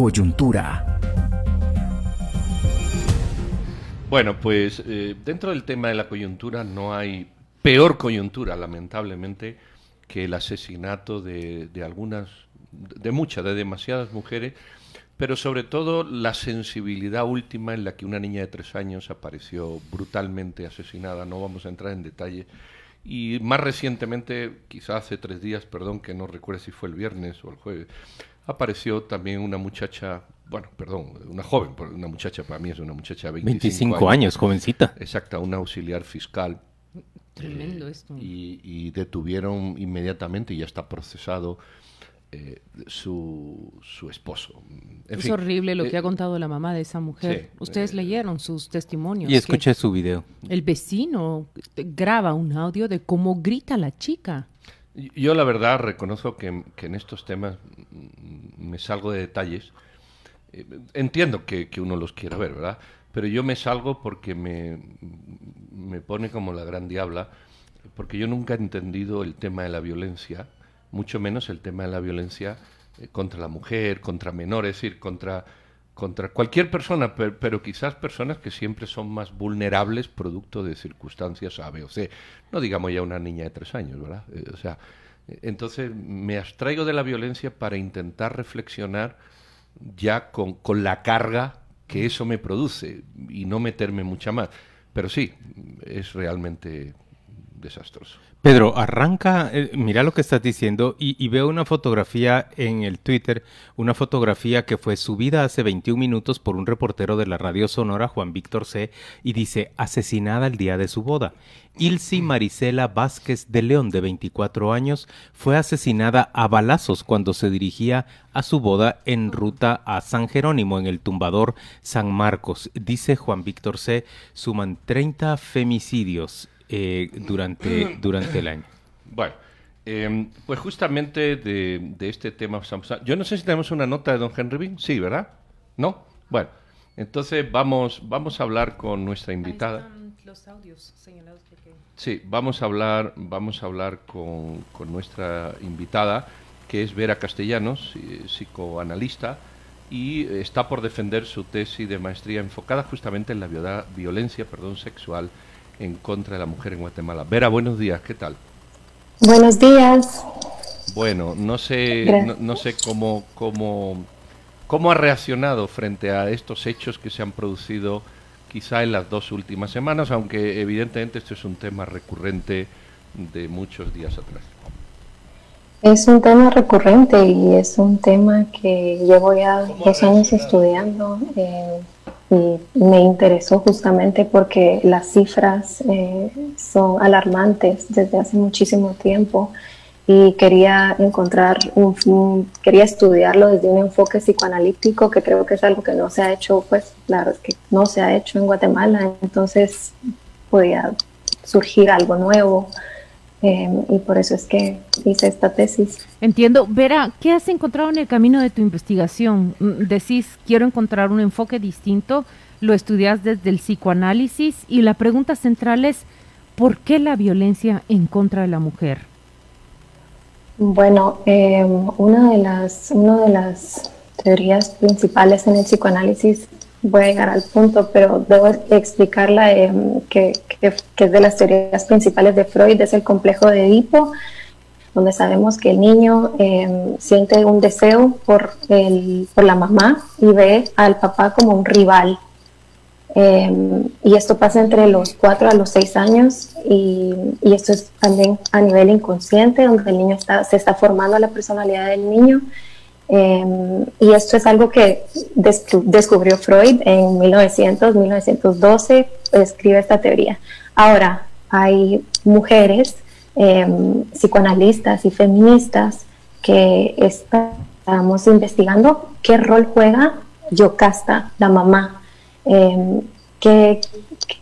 coyuntura. Bueno, pues eh, dentro del tema de la coyuntura no hay peor coyuntura, lamentablemente, que el asesinato de, algunas, de muchas, de demasiadas mujeres, pero sobre todo la sensibilidad última en la que una niña de tres años apareció brutalmente asesinada. No vamos a entrar en detalle. Y más recientemente, quizá hace tres días, perdón, que no recuerdo si fue el viernes o el jueves, apareció también una muchacha, bueno, perdón, una joven, una muchacha para mí es una muchacha de 25, 25 años, jovencita. Exacta, una auxiliar fiscal. Tremendo eh, esto. Y, y, detuvieron inmediatamente, y ya está procesado, eh, su, su, esposo. En es fin, horrible lo eh, que ha contado la mamá de esa mujer. Sí, Ustedes eh, leyeron sus testimonios. Y escuché su video. El vecino graba un audio de cómo grita la chica. Yo la verdad reconozco que, que en estos temas me salgo de detalles. Entiendo que, que, uno los quiera ver, ¿verdad? Pero yo me salgo porque me, me pone como la gran diabla, porque yo nunca he entendido el tema de la violencia mucho menos el tema de la violencia eh, contra la mujer, contra menores, es decir, contra, contra cualquier persona, pero, pero, quizás personas que siempre son más vulnerables producto de circunstancias A, B o C. No digamos ya una niña de tres años, ¿verdad? Eh, o sea, entonces me abstraigo de la violencia para intentar reflexionar ya con, con la carga que eso me produce y no meterme mucha más. Pero sí, es realmente desastroso. Pedro, arranca, eh, mira lo que estás diciendo y, y, veo una fotografía en el Twitter, una fotografía que fue subida hace 21 minutos por un reportero de la radio sonora, Juan Víctor C., y dice, asesinada el día de su boda. Ilsi Marisela Vázquez de León, de 24 años, fue asesinada a balazos cuando se dirigía a su boda en ruta a San Jerónimo, en el tumbador San Marcos. Dice Juan Víctor C., suman 30 femicidios eh, durante, durante el año? Bueno, eh, pues justamente de, de, este tema Yo no sé si tenemos una nota de don Henry Bean. Sí, ¿verdad? ¿No? Bueno, entonces vamos, vamos a hablar con nuestra invitada. los audios señalados que... Sí, vamos a hablar, vamos a hablar con, con nuestra invitada, que es Vera Castellanos, psicoanalista, y está por defender su tesis de maestría enfocada justamente en la violencia perdón, sexual en contra de la mujer en Guatemala. Vera, buenos días, ¿qué tal? Buenos días. Bueno, no sé, no, no, sé cómo, cómo, cómo ha reaccionado frente a estos hechos que se han producido quizá en las dos últimas semanas, aunque evidentemente esto es un tema recurrente de muchos días atrás. Es un tema recurrente y es un tema que llevo ya dos años estudiando. Eh, y me interesó justamente porque las cifras eh, son alarmantes desde hace muchísimo tiempo y quería encontrar un, quería estudiarlo desde un enfoque psicoanalítico que creo que es algo que no se ha hecho pues claro que no se ha hecho en Guatemala. Entonces podía surgir algo nuevo eh, y por eso es que hice esta tesis. Entiendo. Vera, ¿qué has encontrado en el camino de tu investigación? Mm, decís, quiero encontrar un enfoque distinto, lo estudias desde el psicoanálisis y la pregunta central es, ¿por qué la violencia en contra de la mujer? Bueno, eh, una, de las, una de las teorías principales en el psicoanálisis voy a llegar al punto, pero debo explicarla eh, que, que, es de las teorías principales de Freud, es el complejo de Edipo, donde sabemos que el niño eh, siente un deseo por, el, por la mamá y ve al papá como un rival. Eh, y esto pasa entre los 4 a los 6 años y, y, esto es también a nivel inconsciente, donde el niño está, se está formando la personalidad del niño eh, y esto es algo que descubrió Freud en 1900, 1912, escribe esta teoría. Ahora, hay mujeres eh, psicoanalistas y feministas que estamos investigando qué rol juega Yocasta, la mamá, eh, qué,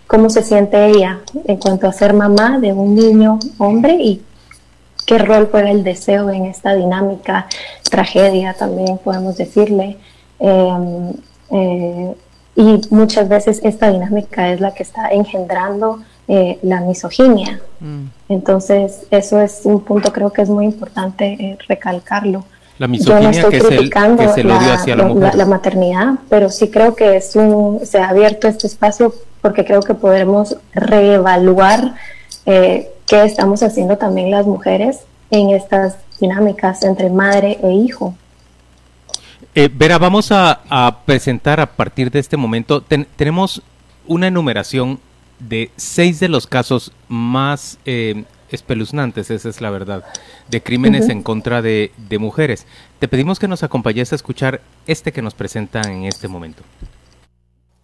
cómo se siente ella en cuanto a ser mamá de un niño hombre y qué rol juega el deseo en esta dinámica, tragedia también podemos decirle. Em, eh, y muchas veces esta dinámica es la que está engendrando eh, la misoginia. Mm. Entonces, eso es un punto creo que es muy importante eh, recalcarlo. La misoginia, Yo no estoy criticando la, maternidad, pero sí creo que es un, se ha abierto este espacio porque creo que podremos reevaluar eh, qué estamos haciendo también las mujeres en estas dinámicas entre madre e hijo. Eh, Vera, vamos a, presentar a partir de este momento, tenemos una enumeración de seis de los casos más eh, espeluznantes, esa es la verdad, de crímenes en contra de, de mujeres. Te pedimos que nos acompañes a escuchar este que nos presentan en este momento.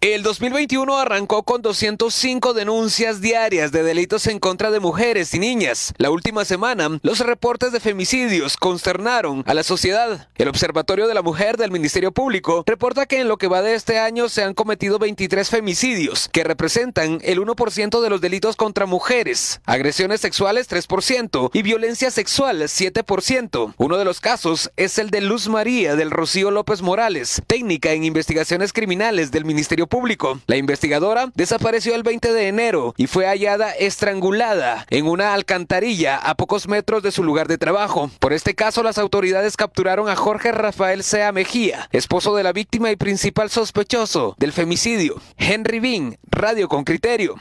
El 2021 arrancó con 205 denuncias diarias de delitos en contra de mujeres y niñas. La última semana, los reportes de femicidios consternaron a la sociedad. El Observatorio de la Mujer del Ministerio Público reporta que en lo que va de este año se han cometido 23 femicidios, que representan el 1% de los delitos contra mujeres, agresiones sexuales 3% y violencia sexual 7%. Uno de los casos es el de Luz María del Rocío López Morales, técnica en investigaciones criminales del Ministerio Público. La investigadora desapareció el 20 de enero y fue hallada estrangulada en una alcantarilla a pocos metros de su lugar de trabajo. Por este caso, las autoridades capturaron a Jorge Rafael Sea Mejía, esposo de la víctima y principal sospechoso del femicidio. Henry Bean, Radio con Criterio.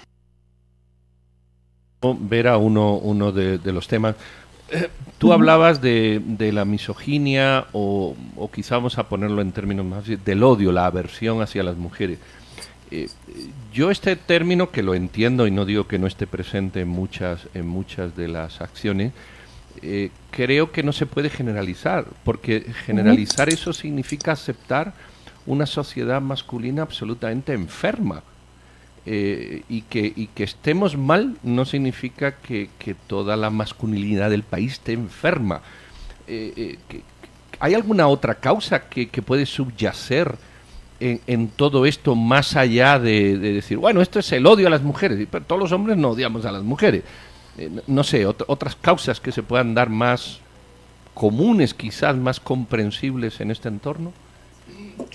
Ver a uno de, los temas. Eh, tú hablabas de, la misoginia o, o quizá vamos a ponerlo en términos más del odio, la aversión hacia las mujeres. Eh, yo este término, que lo entiendo y no digo que no esté presente en muchas, en muchas de las acciones, eh, creo que no se puede generalizar, porque generalizar eso significa aceptar una sociedad masculina absolutamente enferma. Eh, y, que, y que estemos mal no significa que, toda la masculinidad del país esté enferma. ¿Hay alguna otra causa que, que puede subyacer en, todo esto más allá de, decir, bueno, esto es el odio a las mujeres, pero todos los hombres no odiamos a las mujeres. Eh, no sé, otras causas que se puedan dar más comunes, quizás más comprensibles en este entorno.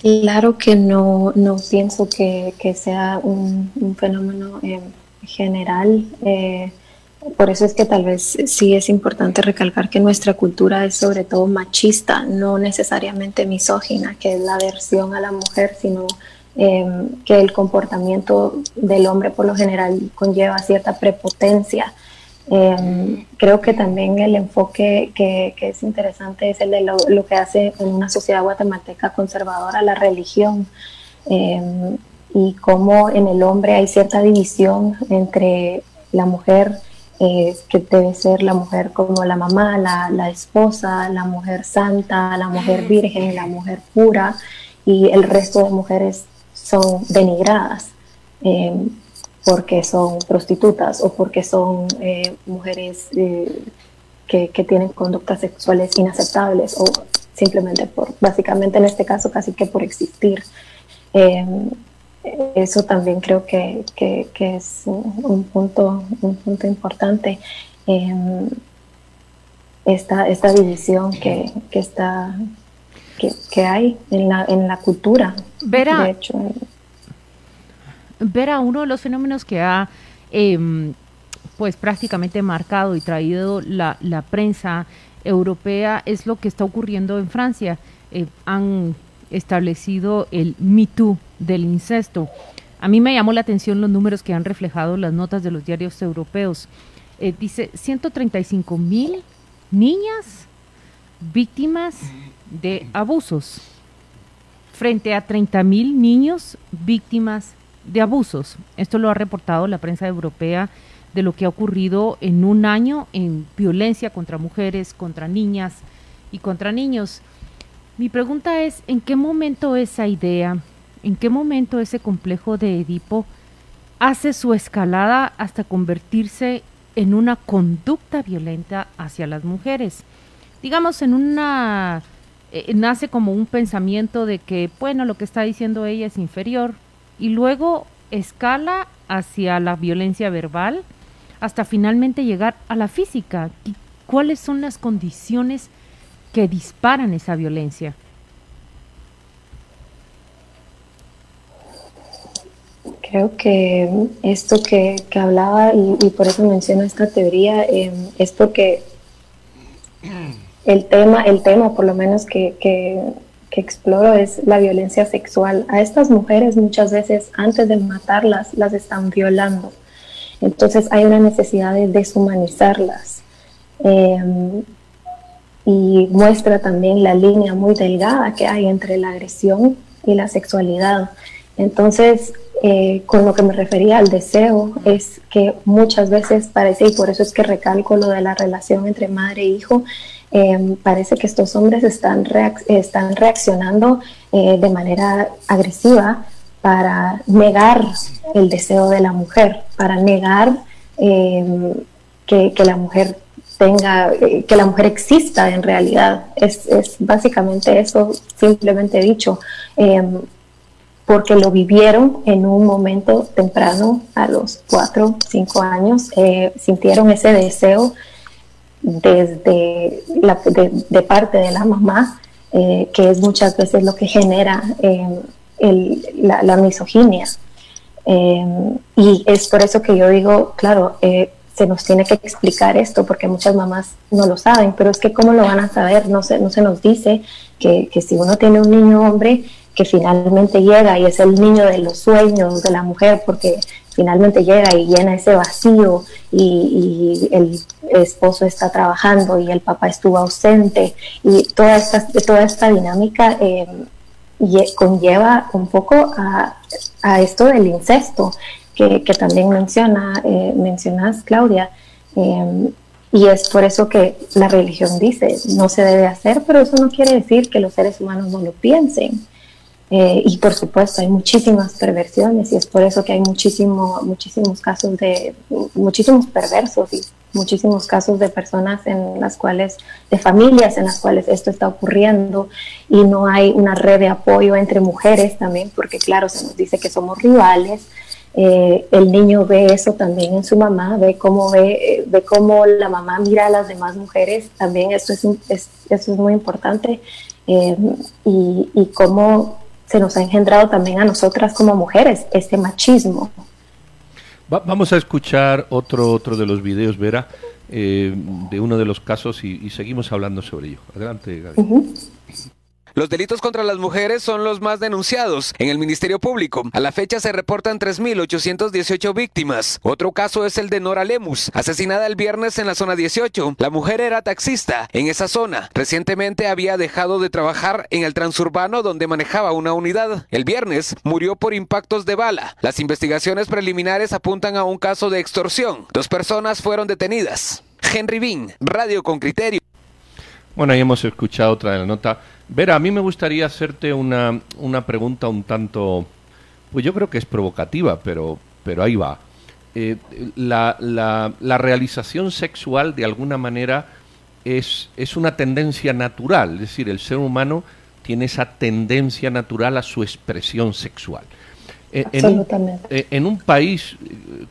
Claro que no, no pienso que, sea un, fenómeno eh, general. Eh, por eso es que tal vez sí es importante recalcar que nuestra cultura es sobre todo machista, no necesariamente misógina, que es la aversión a la mujer, sino em, que el comportamiento del hombre por lo general conlleva cierta prepotencia. Em, creo que también el enfoque que, es interesante es el de lo, que hace en una sociedad guatemalteca conservadora la religión em, y cómo en el hombre hay cierta división entre la mujer que debe ser la mujer como la mamá, la, esposa, la mujer santa, la mujer virgen, la mujer pura, y el resto de mujeres son denigradas. Eh, porque son prostitutas o porque son eh, mujeres eh, que, tienen conductas sexuales inaceptables o simplemente por, básicamente en este caso casi que por existir eso también creo que, es un punto, un punto importante. esta, esta división que, está que, hay en la, en la cultura. Vera, de hecho. Vera, uno de los fenómenos que ha em, pues prácticamente marcado y traído la, prensa europea es lo que está ocurriendo en Francia. Eh, han establecido el Me Too del incesto. A mí me llamó la atención los números que han reflejado las notas de los diarios europeos. Eh, dice 135 mil niñas víctimas de abusos frente a 30 mil niños víctimas de abusos. Esto lo ha reportado la prensa europea de lo que ha ocurrido en un año en violencia contra mujeres, contra niñas y contra niños. Mi pregunta es, ¿en qué momento esa idea, en qué momento ese complejo de Edipo hace su escalada hasta convertirse en una conducta violenta hacia las mujeres? Digamos, en una... Eh, nace como un pensamiento de que, bueno, lo que está diciendo ella es inferior y luego escala hacia la violencia verbal hasta finalmente llegar a la física. ¿Cuáles son las condiciones que disparan esa violencia. Creo que esto que, hablaba, y, por eso menciono esta teoría, em, es porque el tema, el tema por lo menos que, que, que, exploro es la violencia sexual. A estas mujeres muchas veces antes de matarlas las están violando. Entonces hay una necesidad de deshumanizarlas. Em, y muestra también la línea muy delgada que hay entre la agresión y la sexualidad. Entonces, eh, con lo que me refería al deseo, es que muchas veces parece, y por eso es que recalco lo de la relación entre madre e hijo, em, parece que estos hombres están, están reaccionando eh, de manera agresiva para negar el deseo de la mujer, para negar em, que, que, la mujer tenga, eh, que la mujer exista en realidad. Es, es básicamente eso, simplemente dicho. Em, porque lo vivieron en un momento temprano, a los cuatro, cinco años, eh, sintieron ese deseo desde la, de, parte de la mamá, eh, que es muchas veces lo que genera eh, la, misoginia. y es por eso que yo digo, claro, se nos tiene que explicar esto, porque muchas mamás no lo saben, pero es que cómo lo van a saber, no se, no se nos dice que, que si uno tiene un niño hombre, que finalmente llega y es el niño de los sueños de la mujer porque finalmente llega y llena ese vacío y, el esposo está trabajando y el papá estuvo ausente y toda esta, toda esta dinámica eh, conlleva un poco a, esto del incesto que, también menciona, eh, mencionas Claudia. Eh, y es por eso que la religión dice, no se debe hacer, pero eso no quiere decir que los seres humanos no lo piensen. Eh, y por supuesto hay muchísimas perversiones y es por eso que hay muchísimo, muchísimos casos de, muchísimos perversos y muchísimos casos de personas en las cuales, de familias en las cuales esto está ocurriendo y no hay una red de apoyo entre mujeres también, porque claro, se nos dice que somos rivales. Eh, el niño ve eso también en su mamá, ve cómo, ve, eh, ve cómo la mamá mira a las demás mujeres, también eso es, es eso es muy importante. y, y cómo se nos ha engendrado también a nosotras como mujeres este machismo. vamos a escuchar otro, otro de los videos, Vera, eh, de uno de los casos y, seguimos hablando sobre ello. Adelante, Gaby. Los delitos contra las mujeres son los más denunciados en el Ministerio Público. A la fecha se reportan 3.818 víctimas. Otro caso es el de Nora Lemus, asesinada el viernes en la zona 18. La mujer era taxista en esa zona. Recientemente había dejado de trabajar en el transurbano donde manejaba una unidad. El viernes murió por impactos de bala. Las investigaciones preliminares apuntan a un caso de extorsión. Dos personas fueron detenidas. Henry Bean, Radio con Criterio. Bueno, ahí hemos escuchado otra de la nota. Vera, a mí me gustaría hacerte una, una pregunta un tanto, pues yo creo que es provocativa, pero, pero ahí va. Eh, la, la, la, realización sexual de alguna manera es, es una tendencia natural, es decir, el ser humano tiene esa tendencia natural a su expresión sexual. Eh, en, un, eh, en, un, país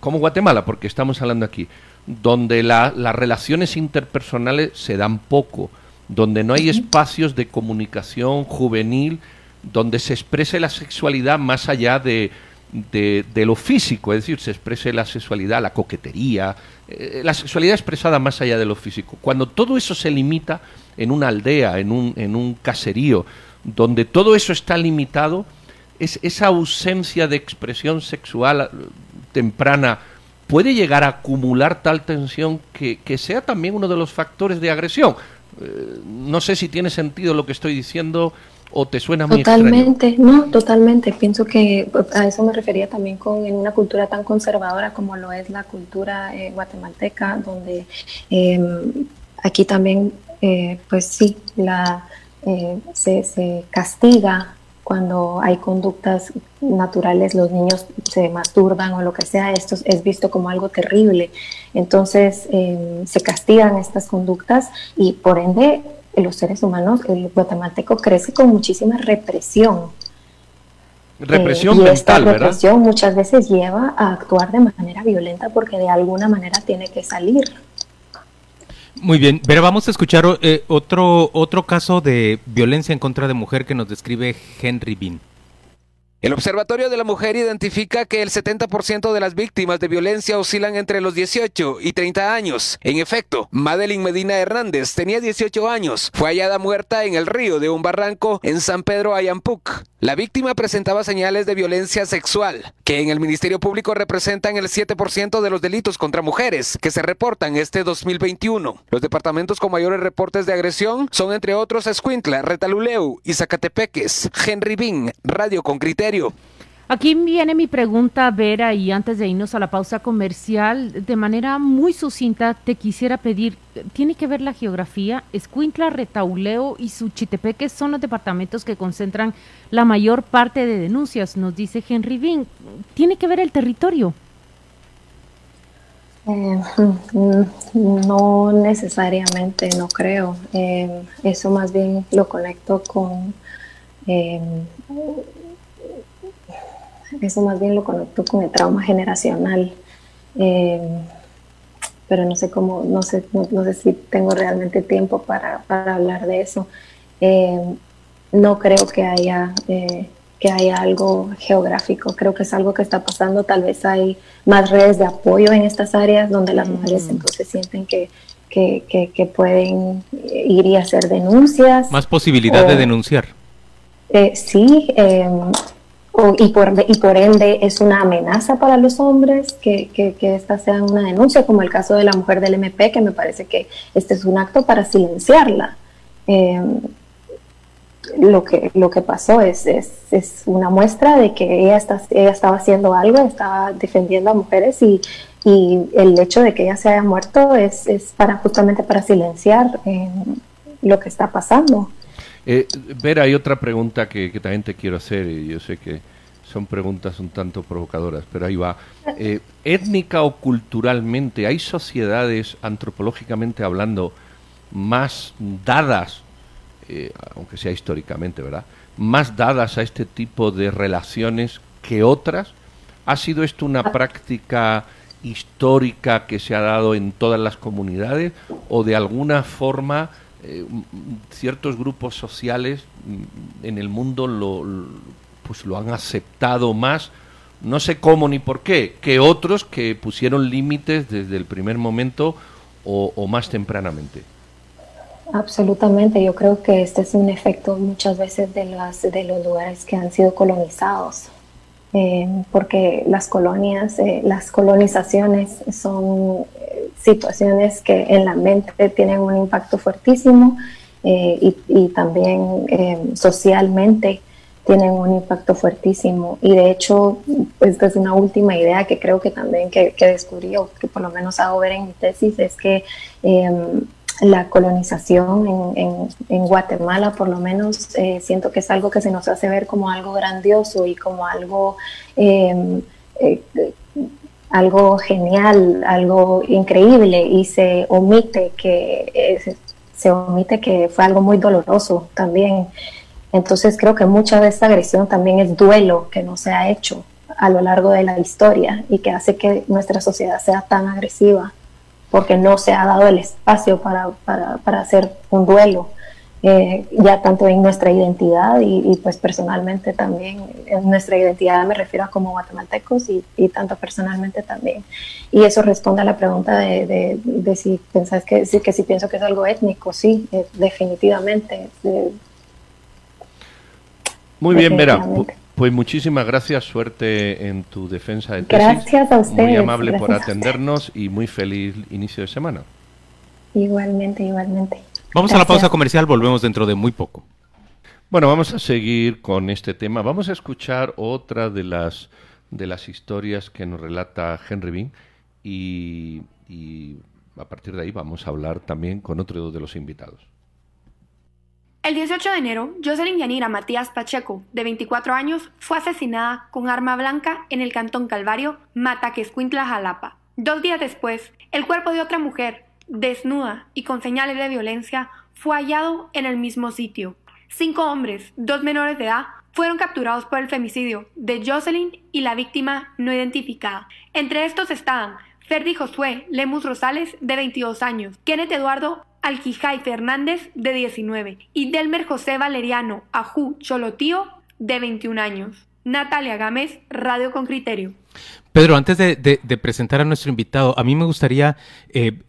como Guatemala, porque estamos hablando aquí, donde las relaciones interpersonales se dan poco, donde no hay espacios de comunicación juvenil, donde se exprese la sexualidad más allá de, de, lo físico, es decir, se exprese la sexualidad, la coquetería, eh, la sexualidad expresada más allá de lo físico. Cuando todo eso se limita en una aldea, en un, en un caserío, donde todo eso está limitado, es, esa ausencia de expresión sexual eh, temprana puede llegar a acumular tal tensión que, que sea también uno de los factores de agresión. Eh, no sé si tiene sentido lo que estoy diciendo o te suena muy Totalmente, no, totalmente. Pienso que a eso me refería también con en una cultura tan conservadora como lo es la cultura eh, guatemalteca, donde em, aquí también, eh, pues sí, la, se, se castiga cuando hay conductas naturales, los niños se masturban o lo que sea, esto es visto como algo terrible. Entonces em, se castigan estas conductas y por ende los seres humanos, el guatemalteco crece con muchísima represión. Represión eh, y esta represión muchas veces lleva a actuar de manera violenta porque de alguna manera tiene que salir. Muy bien, pero vamos a escuchar eh, otro, otro caso de violencia en contra de mujer que nos describe Henry Bean. El Observatorio de la Mujer identifica que el 70% de las víctimas de violencia oscilan entre los 18 y 30 años. En efecto, Madeline Medina Hernández tenía 18 años. Fue hallada muerta en el río de un barranco en San Pedro Ayampuc. La víctima presentaba señales de violencia sexual, que en el Ministerio Público representan el 7% de los delitos contra mujeres que se reportan este 2021. Los departamentos con mayores reportes de agresión son entre otros Escuintla, Retaluleu y Zacatepeques. Henry Bin, Radio con Criterio Aquí viene mi pregunta, Vera, y antes de irnos a la pausa comercial, de manera muy sucinta, te quisiera pedir, ¿tiene que ver la geografía? Escuintla, Retauleo y Suchitepeque son los departamentos que concentran la mayor parte de denuncias, nos dice Henry Bean. ¿Tiene que ver el territorio? Eh, no necesariamente, no creo. Eh, eso más bien lo conecto con eh, eso más bien lo conecto con el trauma generacional. Eh, pero no sé cómo, no sé, no, sé si tengo realmente tiempo para, hablar de eso. Eh, no creo que haya, eh, que haya algo geográfico, creo que es algo que está pasando, tal vez hay más redes de apoyo en estas áreas donde las mujeres entonces sienten que, que, pueden ir y hacer denuncias. Más posibilidad de denunciar. sí, y, por, y por ende es una amenaza para los hombres que, que, esta sea una denuncia, como el caso de la mujer del MP, que me parece que este es un acto para silenciarla. Em, lo, que, lo que pasó es, es, es, una muestra de que ella, está, ella estaba haciendo algo, estaba defendiendo a mujeres y, y el hecho de que ella se haya muerto es, es para justamente para silenciar em, lo que está pasando. Eh, Vera, hay otra pregunta que, también te quiero hacer, y yo sé que son preguntas un tanto provocadoras, pero ahí va. Eh, étnica o culturalmente, ¿hay sociedades antropológicamente hablando más dadas, eh, aunque sea históricamente, ¿verdad? Más dadas a este tipo de relaciones que otras? ¿Ha sido esto una ah. práctica histórica que se ha dado en todas las comunidades o de alguna forma eh, ciertos grupos sociales en el mundo lo, pues lo han aceptado más, no sé cómo ni por qué, que otros que pusieron límites desde el primer momento o, más tempranamente. Absolutamente, yo creo que este es un efecto muchas veces de, las, de los lugares que han sido colonizados, eh, porque las colonias, eh, las colonizaciones son situaciones que en la mente tienen un impacto fuertísimo eh, y, también eh, socialmente tienen un impacto fuertísimo. Y de hecho, esta es una última idea que creo que también que, que descubrí o que por lo menos hago ver en mi tesis, es que em, la colonización en, en, Guatemala, por lo menos, eh, siento que es algo que se nos hace ver como algo grandioso y como algo em, algo genial, algo increíble y se omite que se omite que fue algo muy doloroso también. Entonces creo que mucha de esta agresión también es duelo que no se ha hecho a lo largo de la historia y que hace que nuestra sociedad sea tan agresiva porque no se ha dado el espacio para, para, para hacer un duelo. Eh, ya tanto en nuestra identidad y, pues personalmente también, en nuestra identidad me refiero a como guatemaltecos y, y tanto personalmente también. Y eso responde a la pregunta de, de, si pensás que, sí, que si pienso que es algo étnico, sí, eh, definitivamente. Muy bien, Vera. Pues muchísimas gracias, suerte en tu defensa de tesis. Gracias a ustedes. Muy amable por atendernos y muy feliz inicio de semana. Igualmente, igualmente. Vamos a la pausa comercial, volvemos dentro de muy poco. Bueno, vamos a seguir con este tema. Vamos a escuchar otra de las de las historias que nos relata Henry Bean y, a partir de ahí vamos a hablar también con otro de los invitados. El 18 de enero, Jocelyn Yanira Matías Pacheco, de 24 años, fue asesinada con arma blanca en el cantón Calvario, Mataquescuintla, Jalapa. Dos días después, el cuerpo de otra mujer, desnuda y con señales de violencia, fue hallado en el mismo sitio. Cinco hombres, dos menores de edad, fueron capturados por el femicidio de Jocelyn y la víctima no identificada. Entre estos estaban Ferdi Josué Lemus Rosales, de 22 años, Kenneth Eduardo Alquijay Fernández, de 19, y Delmer José Valeriano Ajú Cholotío, de 21 años. Natalia Gámez, Radio con Criterio. Pedro, antes de, presentar a nuestro invitado, a mí me gustaría eh,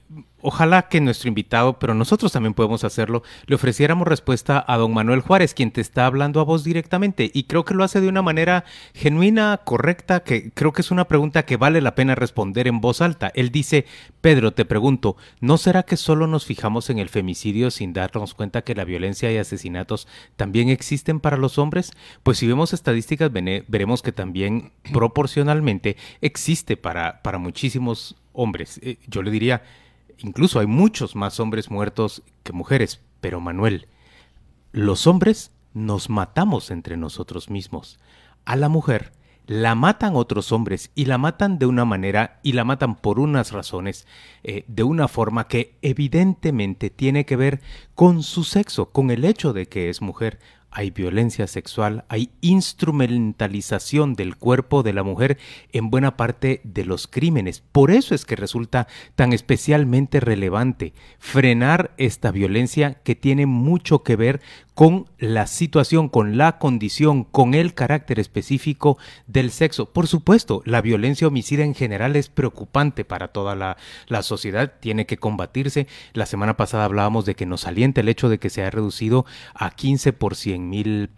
Ojalá que nuestro invitado, pero nosotros también podemos hacerlo, le ofreciéramos respuesta a don Manuel Juárez, quien te está hablando a vos directamente. Y creo que lo hace de una manera genuina, correcta, que creo que es una pregunta que vale la pena responder en voz alta. Él dice, Pedro, te pregunto, ¿no será que solo nos fijamos en el femicidio sin darnos cuenta que la violencia y asesinatos también existen para los hombres? Pues si vemos estadísticas, veremos que también proporcionalmente existe para, para muchísimos hombres. Eh, yo le diría, Incluso hay muchos más hombres muertos que mujeres. Pero Manuel, los hombres nos matamos entre nosotros mismos. A la mujer la matan otros hombres y la matan de una manera y la matan por unas razones, eh, de una forma que evidentemente tiene que ver con su sexo, con el hecho de que es mujer hay violencia sexual, hay instrumentalización del cuerpo de la mujer en buena parte de los crímenes. Por eso es que resulta tan especialmente relevante frenar esta violencia que tiene mucho que ver con la situación, con la condición, con el carácter específico del sexo. Por supuesto, la violencia homicida en general es preocupante para toda la, sociedad, tiene que combatirse. La semana pasada hablábamos de que nos alienta el hecho de que se ha reducido a 15 por 100 mil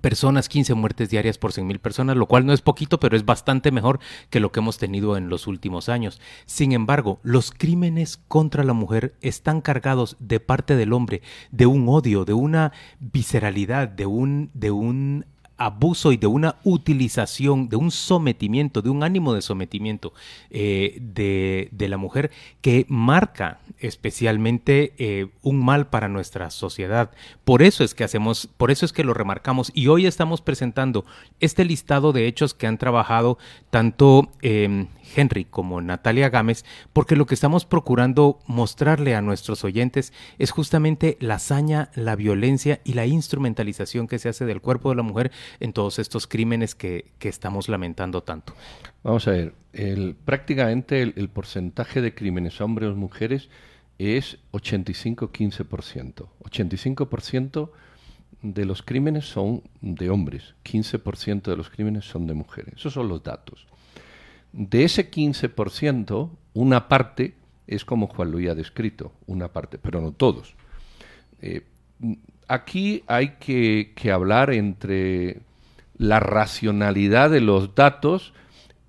personas, 15 muertes diarias por 100 mil personas, lo cual no es poquito, pero es bastante mejor que lo que hemos tenido en los últimos años. Sin embargo, los crímenes contra la mujer están cargados de parte del hombre de un odio, de una visceralidad, de un, de un abuso y de una utilización, de un sometimiento, de un ánimo de sometimiento eh, de, la mujer que marca especialmente eh, un mal para nuestra sociedad. Por eso es que hacemos, por eso es que lo remarcamos y hoy estamos presentando este listado de hechos que han trabajado tanto eh, Henry como Natalia Gámez, porque lo que estamos procurando mostrarle a nuestros oyentes es justamente la hazaña, la violencia y la instrumentalización que se hace del cuerpo de la mujer en todos estos crímenes que, estamos lamentando tanto. Vamos a ver, prácticamente el, porcentaje de crímenes hombres o mujeres es 85-15%. 85% de los crímenes son de hombres, 15% de los crímenes son de mujeres. Esos son los datos. De ese 15%, una parte es como Juan Luis ha descrito, una parte, pero no todos. Eh, aquí hay que, hablar entre la racionalidad de los datos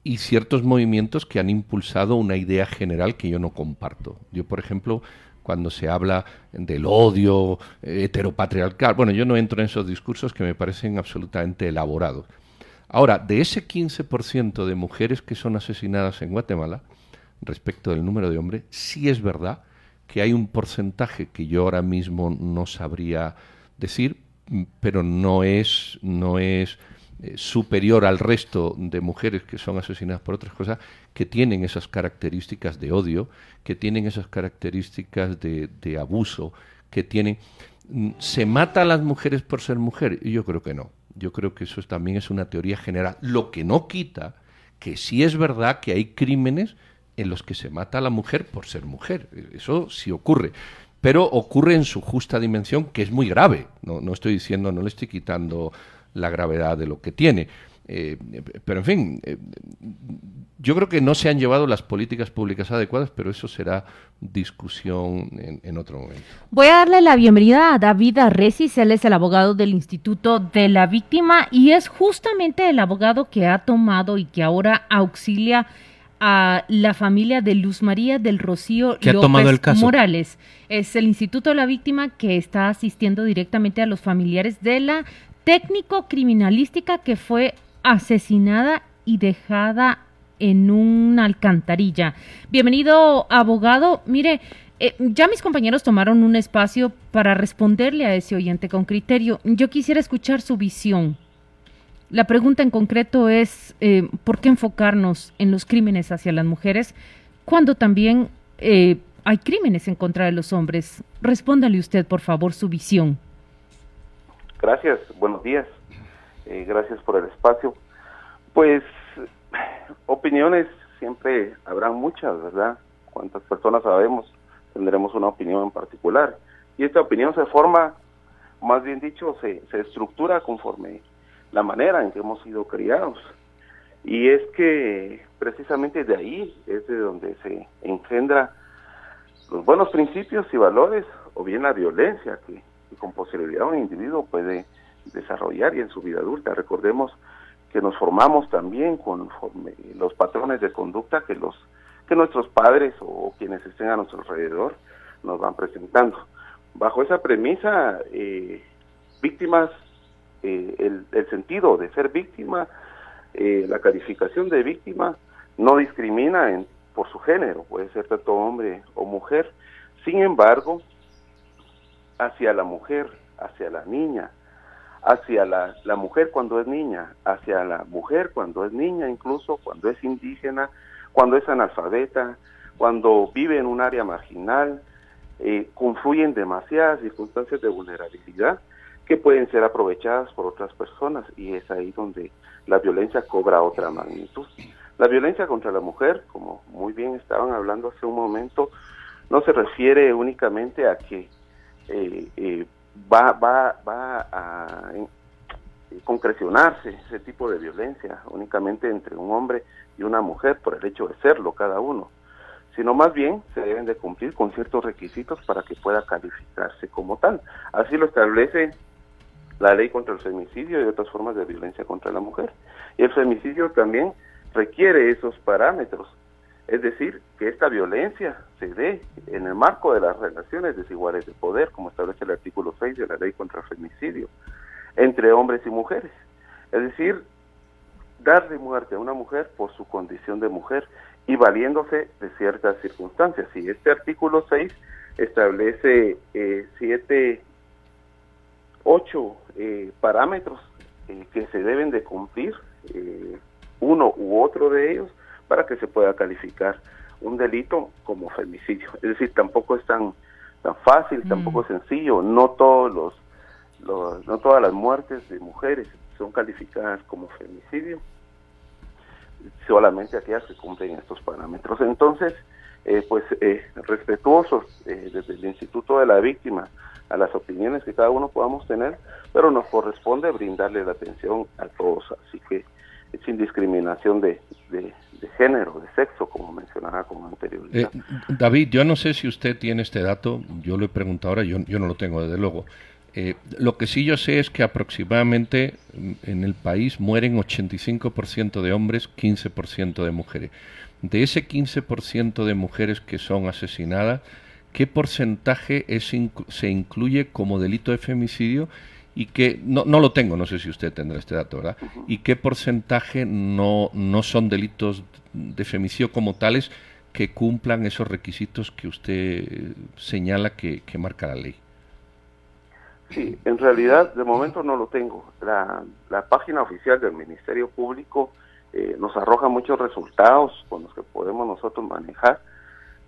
y ciertos movimientos que han impulsado una idea general que yo no comparto. Yo, por ejemplo, cuando se habla del odio heteropatriarcal, bueno, yo no entro en esos discursos que me parecen absolutamente elaborados. Ahora, de ese 15% de mujeres que son asesinadas en Guatemala, respecto del número de hombres, sí es verdad que hay un porcentaje que yo ahora mismo no sabría decir, pero no es, no es eh, superior al resto de mujeres que son asesinadas por otras cosas, que tienen esas características de odio, que tienen esas características de, de abuso, que tienen... Mm, ¿Se mata a las mujeres por ser mujer? Yo creo que no. Yo creo que eso también es una teoría general. Lo que no quita que sí es verdad que hay crímenes en los que se mata a la mujer por ser mujer. Eso sí ocurre. Pero ocurre en su justa dimensión, que es muy grave. No, no estoy diciendo, no le estoy quitando la gravedad de lo que tiene. Eh, pero en fin, eh, yo creo que no se han llevado las políticas públicas adecuadas, pero eso será discusión en, otro momento. Voy a darle la bienvenida a David Arresis, él es el abogado del Instituto de la Víctima y es justamente el abogado que ha tomado y que ahora auxilia a la familia de Luz María del Rocío López Morales. Es el Instituto de la Víctima que está asistiendo directamente a los familiares de la técnico criminalística que fue asesinada y dejada en una alcantarilla. Bienvenido, abogado. Mire, eh, ya mis compañeros tomaron un espacio para responderle a ese oyente con criterio. Yo quisiera escuchar su visión. La pregunta en concreto es, eh, ¿por qué enfocarnos en los crímenes hacia las mujeres cuando también eh, hay crímenes en contra de los hombres? Respóndale usted, por favor, su visión. Gracias, buenos días. Eh, gracias por el espacio. Pues opiniones siempre habrán muchas, ¿verdad? Cuántas personas sabemos, tendremos una opinión en particular. Y esta opinión se forma, más bien dicho, se, se estructura conforme la manera en que hemos sido criados. Y es que precisamente de ahí es de donde se engendra los buenos principios y valores o bien la violencia que, con posibilidad un individuo puede desarrollar y en su vida adulta. Recordemos que nos formamos también con los patrones de conducta que los que nuestros padres o quienes estén a nuestro alrededor nos van presentando. Bajo esa premisa, eh, víctimas, eh, el, el, sentido de ser víctima, eh, la calificación de víctima no discrimina en, por su género, puede ser tanto hombre o mujer. Sin embargo, hacia la mujer, hacia la niña, hacia la, mujer cuando es niña, hacia la mujer cuando es niña, incluso cuando es indígena, cuando es analfabeta, cuando vive en un área marginal, eh, confluyen demasiadas circunstancias de vulnerabilidad que pueden ser aprovechadas por otras personas y es ahí donde la violencia cobra otra magnitud. La violencia contra la mujer, como muy bien estaban hablando hace un momento, no se refiere únicamente a que eh, eh, va, va, va a concrecionarse ese tipo de violencia únicamente entre un hombre y una mujer por el hecho de serlo cada uno, sino más bien se deben de cumplir con ciertos requisitos para que pueda calificarse como tal. Así lo establece la ley contra el femicidio y otras formas de violencia contra la mujer. Y el femicidio también requiere esos parámetros, es decir, que esta violencia se dé en el marco de las relaciones desiguales de poder, como establece el artículo 6 de la ley contra el femicidio, entre hombres y mujeres. Es decir, darle muerte a una mujer por su condición de mujer y valiéndose de ciertas circunstancias. Y este artículo 6 establece eh, siete, ocho eh, parámetros eh, que se deben de cumplir, eh, uno u otro de ellos, para que se pueda calificar un delito como femicidio. Es decir, tampoco es tan, tan fácil, tampoco es sencillo, no todos los, los, no todas las muertes de mujeres son calificadas como femicidio, solamente aquellas que cumplen estos parámetros. Entonces, eh, pues eh, respetuosos eh, desde el Instituto de la Víctima a las opiniones que cada uno podamos tener, pero nos corresponde brindarle la atención a todos, así que sin discriminación de, de, género, de sexo, como mencionaba con anterioridad. David, yo no sé si usted tiene este dato, yo lo he preguntado ahora, yo, yo no lo tengo desde luego. Eh, lo que sí yo sé es que aproximadamente en el país mueren 85% de hombres, 15% de mujeres. De ese 15% de mujeres que son asesinadas, ¿qué porcentaje es, se incluye como delito de femicidio? Y que, no, no lo tengo, no sé si usted tendrá este dato, ¿verdad? ¿Y qué porcentaje no, no son delitos de femicidio como tales que cumplan esos requisitos que usted señala que marca la ley? Sí, en realidad de momento no lo tengo. La, la página oficial del Ministerio Público eh, nos arroja muchos resultados con los que podemos nosotros manejar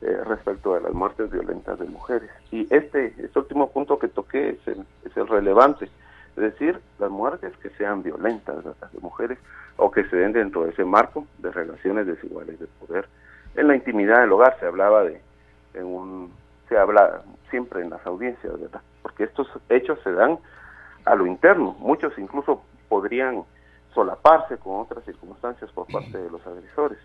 eh, respecto a las muertes violentas de mujeres. Y este, este último punto que toqué es el, es el relevante, es decir, las muertes que sean violentas de mujeres o que se den dentro de ese marco de relaciones desiguales de poder. En la intimidad del hogar se hablaba de, en un, se habla siempre en las audiencias, ¿verdad? Porque estos hechos se dan a lo interno, muchos incluso podrían solaparse con otras circunstancias por parte de los agresores,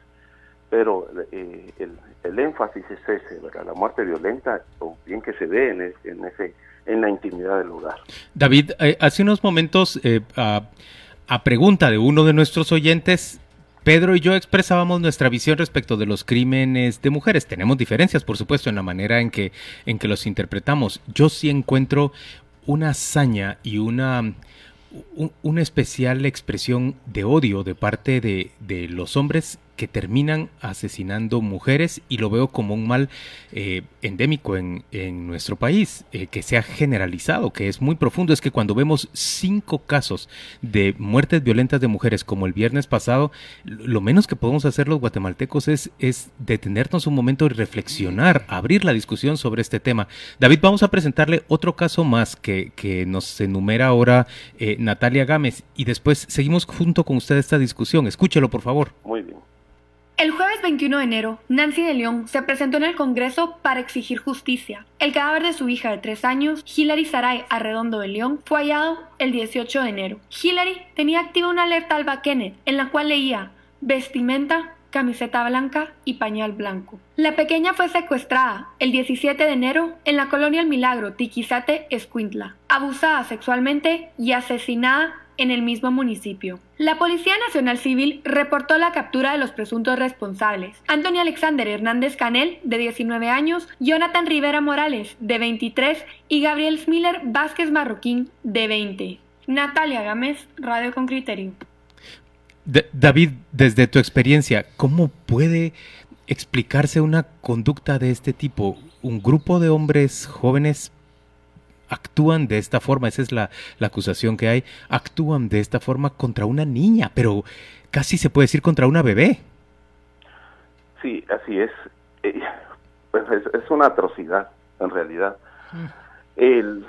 pero eh, el, énfasis es ese, ¿verdad? La muerte violenta, o bien que se dé en, en ese en la intimidad del hogar. David, eh, hace unos momentos, eh, a pregunta de uno de nuestros oyentes, Pedro y yo expresábamos nuestra visión respecto de los crímenes de mujeres. Tenemos diferencias, por supuesto, en la manera en que, en que los interpretamos. Yo sí encuentro una hazaña y una, una especial expresión de odio de parte de, de los hombres que terminan asesinando mujeres y lo veo como un mal eh, endémico en, en, nuestro país, eh, que se ha generalizado, que es muy profundo. Es que cuando vemos cinco casos de muertes violentas de mujeres como el viernes pasado, lo menos que podemos hacer los guatemaltecos es, es detenernos un momento y reflexionar, abrir la discusión sobre este tema. David, vamos a presentarle otro caso más que, que nos enumera ahora eh, Natalia Gámez y después seguimos junto con usted esta discusión. Escúchelo, por favor. Muy bien. El jueves 21 de enero, Nancy de León se presentó en el Congreso para exigir justicia. El cadáver de su hija de tres años, Hilary Saray Arredondo de León, fue hallado el 18 de enero. Hilary tenía activa una alerta Alba Kenneth en la cual leía vestimenta, camiseta blanca y pañal blanco. La pequeña fue secuestrada el 17 de enero en la colonia El Milagro, Tiquizate, Escuintla, abusada sexualmente y asesinada en el mismo municipio. La Policía Nacional Civil reportó la captura de los presuntos responsables. Antonio Alexander Hernández Canel, de 19 años, Jonathan Rivera Morales, de 23, y Gabriel Smiller Vázquez Marroquín, de 20. Natalia Gámez, Radio con Criterio. David, desde tu experiencia, ¿cómo puede explicarse una conducta de este tipo? Un grupo de hombres jóvenes actúan de esta forma, esa es la, acusación que hay, actúan de esta forma contra una niña, pero casi se puede decir contra una bebé. Sí, así es. Eh, pues es, una atrocidad, en realidad. Mm. El,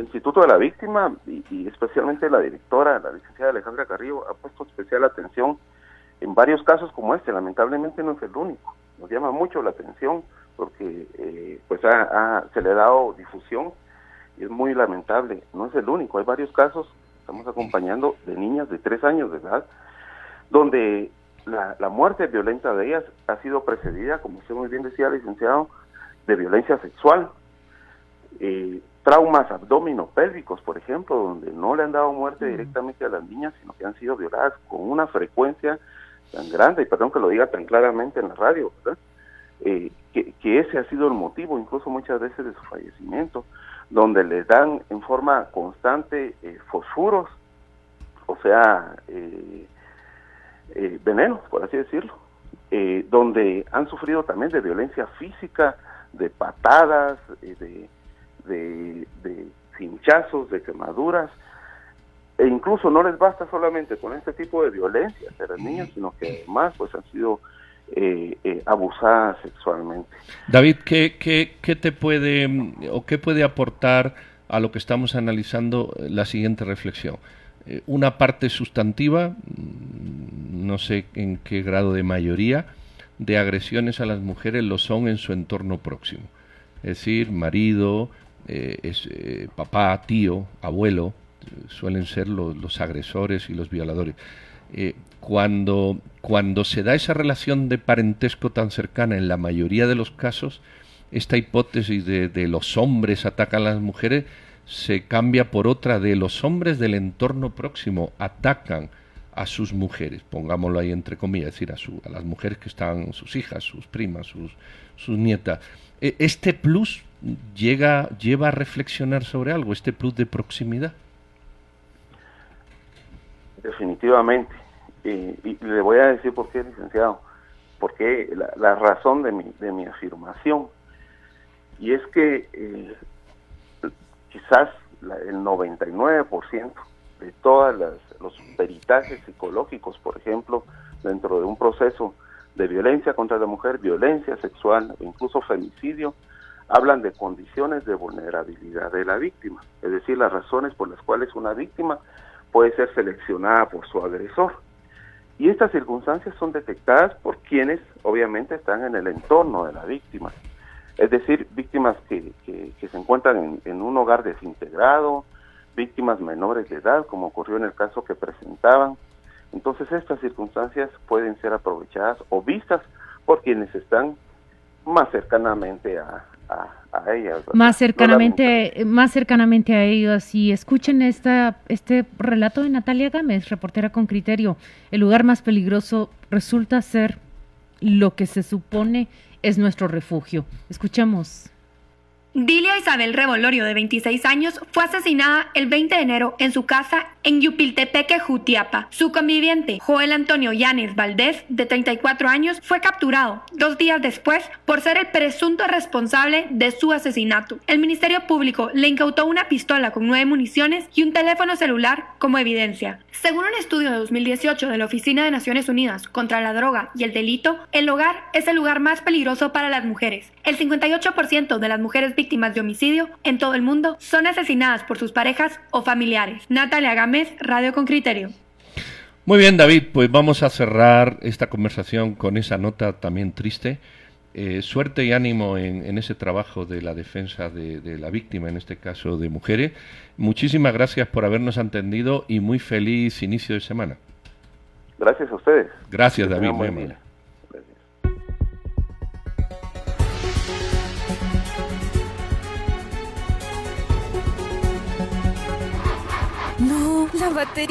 Instituto de la Víctima y, especialmente la directora, la licenciada Alejandra Carrillo, ha puesto especial atención en varios casos como este. Lamentablemente no es el único. Nos llama mucho la atención porque eh, pues se le ha dado difusión y es muy lamentable. No es el único, hay varios casos, estamos acompañando de niñas de tres años de edad, donde la, la muerte violenta de ellas ha sido precedida, como usted muy bien decía, licenciado, de violencia sexual. Eh, traumas abdominopélvicos, por ejemplo, donde no le han dado muerte directamente a las niñas, sino que han sido violadas con una frecuencia tan grande, y perdón que lo diga tan claramente en la radio, ¿verdad? Eh, que, que, ese ha sido el motivo, incluso muchas veces, de su fallecimiento donde les dan en forma constante eh, fosfuros, o sea, eh, eh, venenos, por así decirlo, donde han sufrido también de violencia física, de patadas, de, de, de cinchazos, de quemaduras, e incluso no les basta solamente con este tipo de violencia a las niñas, sino que además pues han sido eh, eh, abusada sexualmente. David, ¿qué, ¿qué, te puede o qué puede aportar a lo que estamos analizando la siguiente reflexión? Eh, una parte sustantiva, mm, no sé en qué grado de mayoría, de agresiones a las mujeres lo son en su entorno próximo. Es decir, marido, papá, tío, abuelo, suelen ser los agresores y los violadores. Eh, cuando, cuando se da esa relación de parentesco tan cercana, en la mayoría de los casos, esta hipótesis de, los hombres atacan a las mujeres se cambia por otra de los hombres del entorno próximo atacan a sus mujeres, pongámoslo ahí entre comillas, es decir, a, a las mujeres que están, sus hijas, sus primas, sus, sus nietas. E, ¿Este plus llega, lleva a reflexionar sobre algo, este plus de proximidad? Definitivamente. Y le voy a decir por qué, licenciado, porque la, razón de mi, de mi afirmación. Y es que eh, quizás el 99% de todos los peritajes psicológicos, por ejemplo, dentro de un proceso de violencia contra la mujer, violencia sexual o incluso femicidio, hablan de condiciones de vulnerabilidad de la víctima, es decir, las razones por las cuales una víctima puede ser seleccionada por su agresor. Y estas circunstancias son detectadas por quienes obviamente están en el entorno de la víctima. Es decir, víctimas que, que, se encuentran en, un hogar desintegrado, víctimas menores de edad, como ocurrió en el caso que presentaban. Entonces estas circunstancias pueden ser aprovechadas o vistas por quienes están más cercanamente a, más cercanamente, más cercanamente a ellos. Y escuchen esta, este relato de Natalia Gámez, reportera con criterio. El lugar más peligroso resulta ser lo que se supone es nuestro refugio. Escuchamos. Dilia Isabel Revolorio, de 26 años, fue asesinada el 20 de enero en su casa en Yupiltepeque, Jutiapa. Su conviviente, Joel Antonio Yanis Valdés, de 34 años, fue capturado dos días después por ser el presunto responsable de su asesinato. El Ministerio Público le incautó una pistola con nueve municiones y un teléfono celular como evidencia. Según un estudio de 2018 de la Oficina de Naciones Unidas contra la Droga y el Delito, el hogar es el lugar más peligroso para las mujeres. El 58% de las mujeres víctimas de homicidio en todo el mundo son asesinadas por sus parejas o familiares. Natalia Gámez, Radio con Criterio. Muy bien, David, pues vamos a cerrar esta conversación con esa nota también triste. Eh, suerte y ánimo en, ese trabajo de la defensa de, de, la víctima, en este caso de mujeres. Muchísimas gracias por habernos atendido y muy feliz inicio de semana. Gracias a ustedes. Gracias, David. Muy amable. No, la batería.